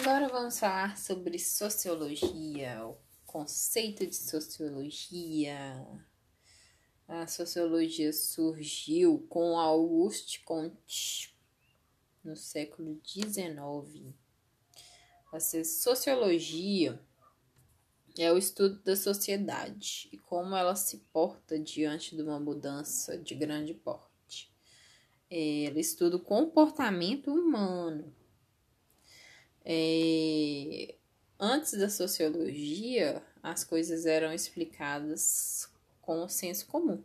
Agora vamos falar sobre sociologia, o conceito de sociologia. A sociologia surgiu com Auguste Comte no século XIX. A sociologia é o estudo da sociedade e como ela se porta diante de uma mudança de grande porte. Ela estuda o comportamento humano é, antes da sociologia, as coisas eram explicadas com o senso comum.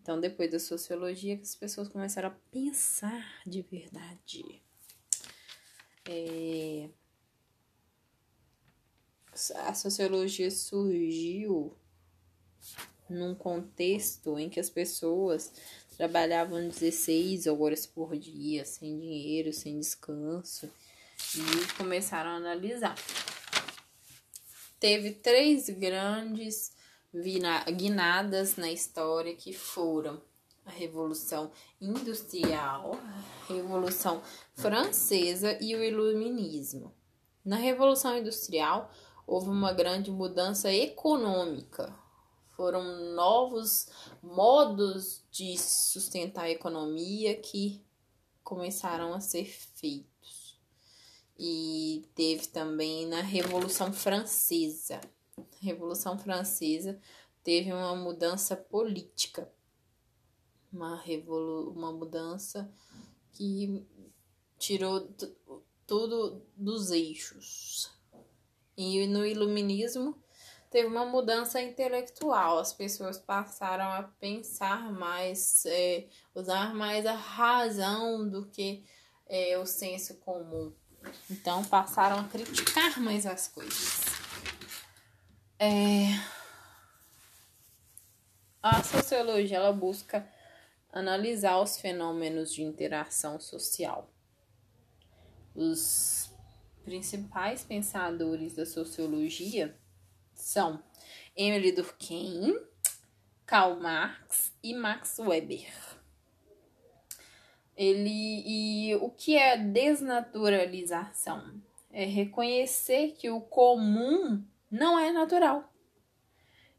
Então, depois da sociologia, as pessoas começaram a pensar de verdade. É, a sociologia surgiu num contexto em que as pessoas trabalhavam 16 horas por dia, sem dinheiro, sem descanso e começaram a analisar. Teve três grandes guinadas na história que foram a Revolução Industrial, a Revolução Francesa e o Iluminismo. Na Revolução Industrial, houve uma grande mudança econômica. Foram novos modos de sustentar a economia que começaram a ser feitos e teve também na Revolução Francesa. Revolução Francesa teve uma mudança política, uma, revolu uma mudança que tirou tudo dos eixos. E no Iluminismo teve uma mudança intelectual, as pessoas passaram a pensar mais, é, usar mais a razão do que é, o senso comum. Então passaram a criticar mais as coisas. É... A sociologia ela busca analisar os fenômenos de interação social. Os principais pensadores da sociologia são Emily Durkheim, Karl Marx e Max Weber. Ele e o que é desnaturalização? É reconhecer que o comum não é natural.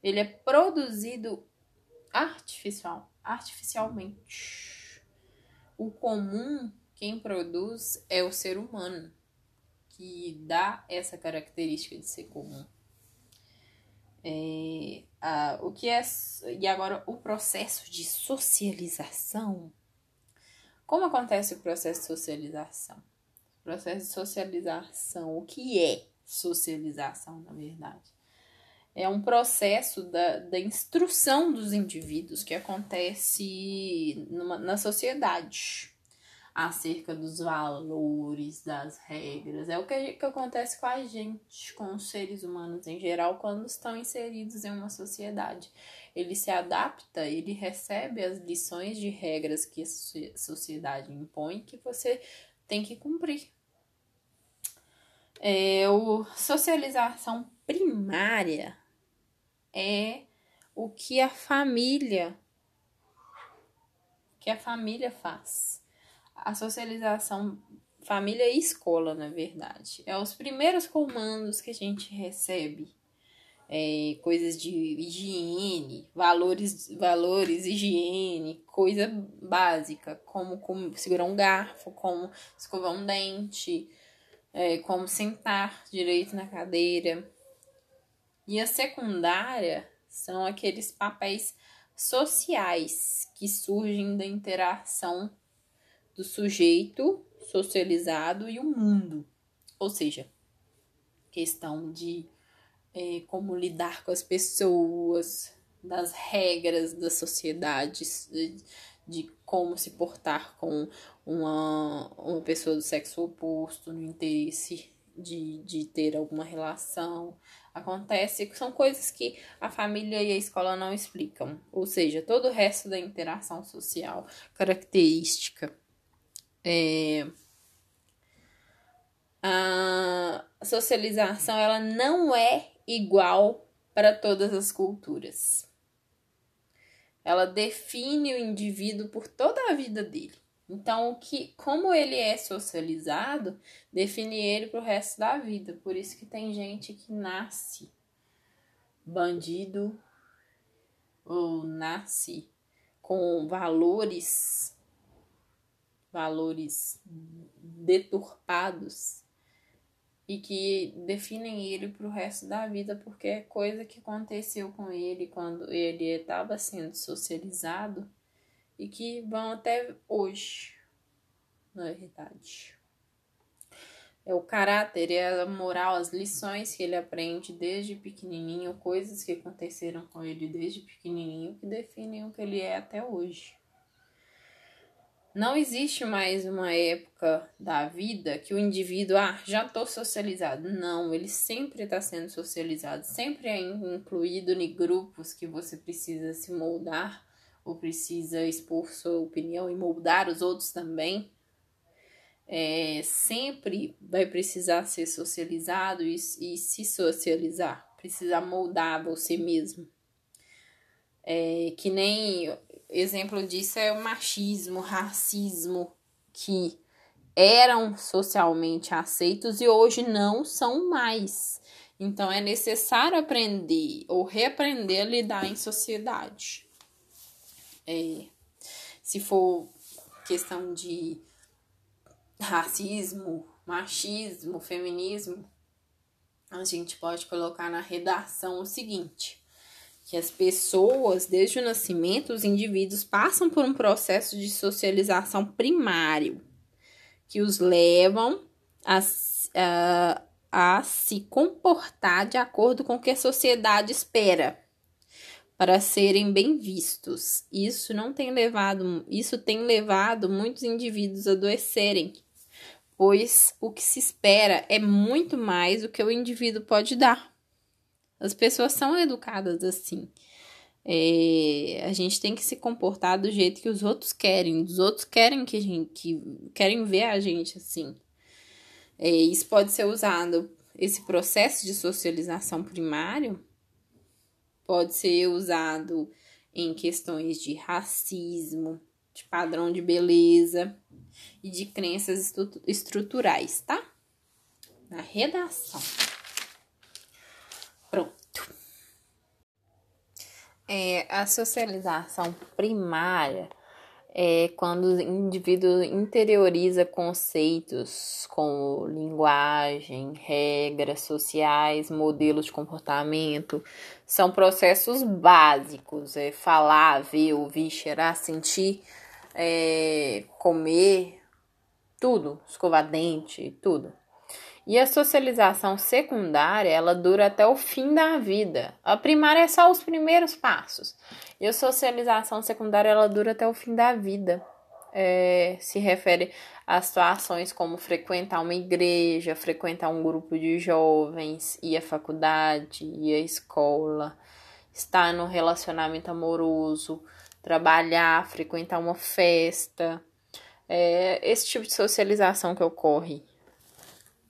Ele é produzido artificial, artificialmente. O comum, quem produz é o ser humano, que dá essa característica de ser comum. É, a, o que é e agora o processo de socialização como acontece o processo de socialização? O processo de socialização, o que é socialização, na verdade? É um processo da, da instrução dos indivíduos que acontece numa, na sociedade acerca dos valores, das regras. É o que, que acontece com a gente, com os seres humanos em geral, quando estão inseridos em uma sociedade ele se adapta, ele recebe as lições de regras que a sociedade impõe que você tem que cumprir. É, o socialização primária é o que a família que a família faz. A socialização família e escola, na verdade, é os primeiros comandos que a gente recebe é, coisas de higiene, valores, valores, higiene, coisa básica, como, como segurar um garfo, como escovar um dente, é, como sentar direito na cadeira. E a secundária são aqueles papéis sociais que surgem da interação do sujeito socializado e o mundo. Ou seja, questão de é, como lidar com as pessoas, das regras da sociedade, de, de como se portar com uma, uma pessoa do sexo oposto, no interesse de, de ter alguma relação. Acontece que são coisas que a família e a escola não explicam. Ou seja, todo o resto da interação social, característica. É, a socialização ela não é igual para todas as culturas. Ela define o indivíduo por toda a vida dele. Então, o que, como ele é socializado, define ele para o resto da vida. Por isso que tem gente que nasce bandido ou nasce com valores valores deturpados e que definem ele para o resto da vida porque é coisa que aconteceu com ele quando ele estava sendo socializado e que vão até hoje, na verdade. É o caráter, é a moral, as lições que ele aprende desde pequenininho, coisas que aconteceram com ele desde pequenininho que definem o que ele é até hoje. Não existe mais uma época da vida que o indivíduo, ah, já estou socializado. Não, ele sempre está sendo socializado, sempre é incluído em grupos que você precisa se moldar ou precisa expor sua opinião e moldar os outros também. É, sempre vai precisar ser socializado e, e se socializar, precisa moldar você mesmo. É, que nem exemplo disso é o machismo, racismo, que eram socialmente aceitos e hoje não são mais. Então é necessário aprender ou reaprender a lidar em sociedade. É, se for questão de racismo, machismo, feminismo, a gente pode colocar na redação o seguinte: que as pessoas, desde o nascimento, os indivíduos passam por um processo de socialização primário que os levam a, a, a se comportar de acordo com o que a sociedade espera para serem bem vistos. Isso não tem levado, isso tem levado muitos indivíduos a adoecerem, pois o que se espera é muito mais do que o indivíduo pode dar. As pessoas são educadas assim. É, a gente tem que se comportar do jeito que os outros querem. Os outros querem que a gente que querem ver a gente assim. É, isso pode ser usado. Esse processo de socialização primário pode ser usado em questões de racismo, de padrão de beleza e de crenças estruturais, tá? Na redação. Pronto. É, a socialização primária é quando o indivíduo interioriza conceitos como linguagem, regras sociais, modelos de comportamento. São processos básicos, é falar, ver, ouvir, cheirar, sentir, é, comer, tudo, escovar dente, tudo. E a socialização secundária, ela dura até o fim da vida. A primária é só os primeiros passos. E a socialização secundária, ela dura até o fim da vida. É, se refere a situações como frequentar uma igreja, frequentar um grupo de jovens, ir à faculdade, ir à escola, estar no relacionamento amoroso, trabalhar, frequentar uma festa. É esse tipo de socialização que ocorre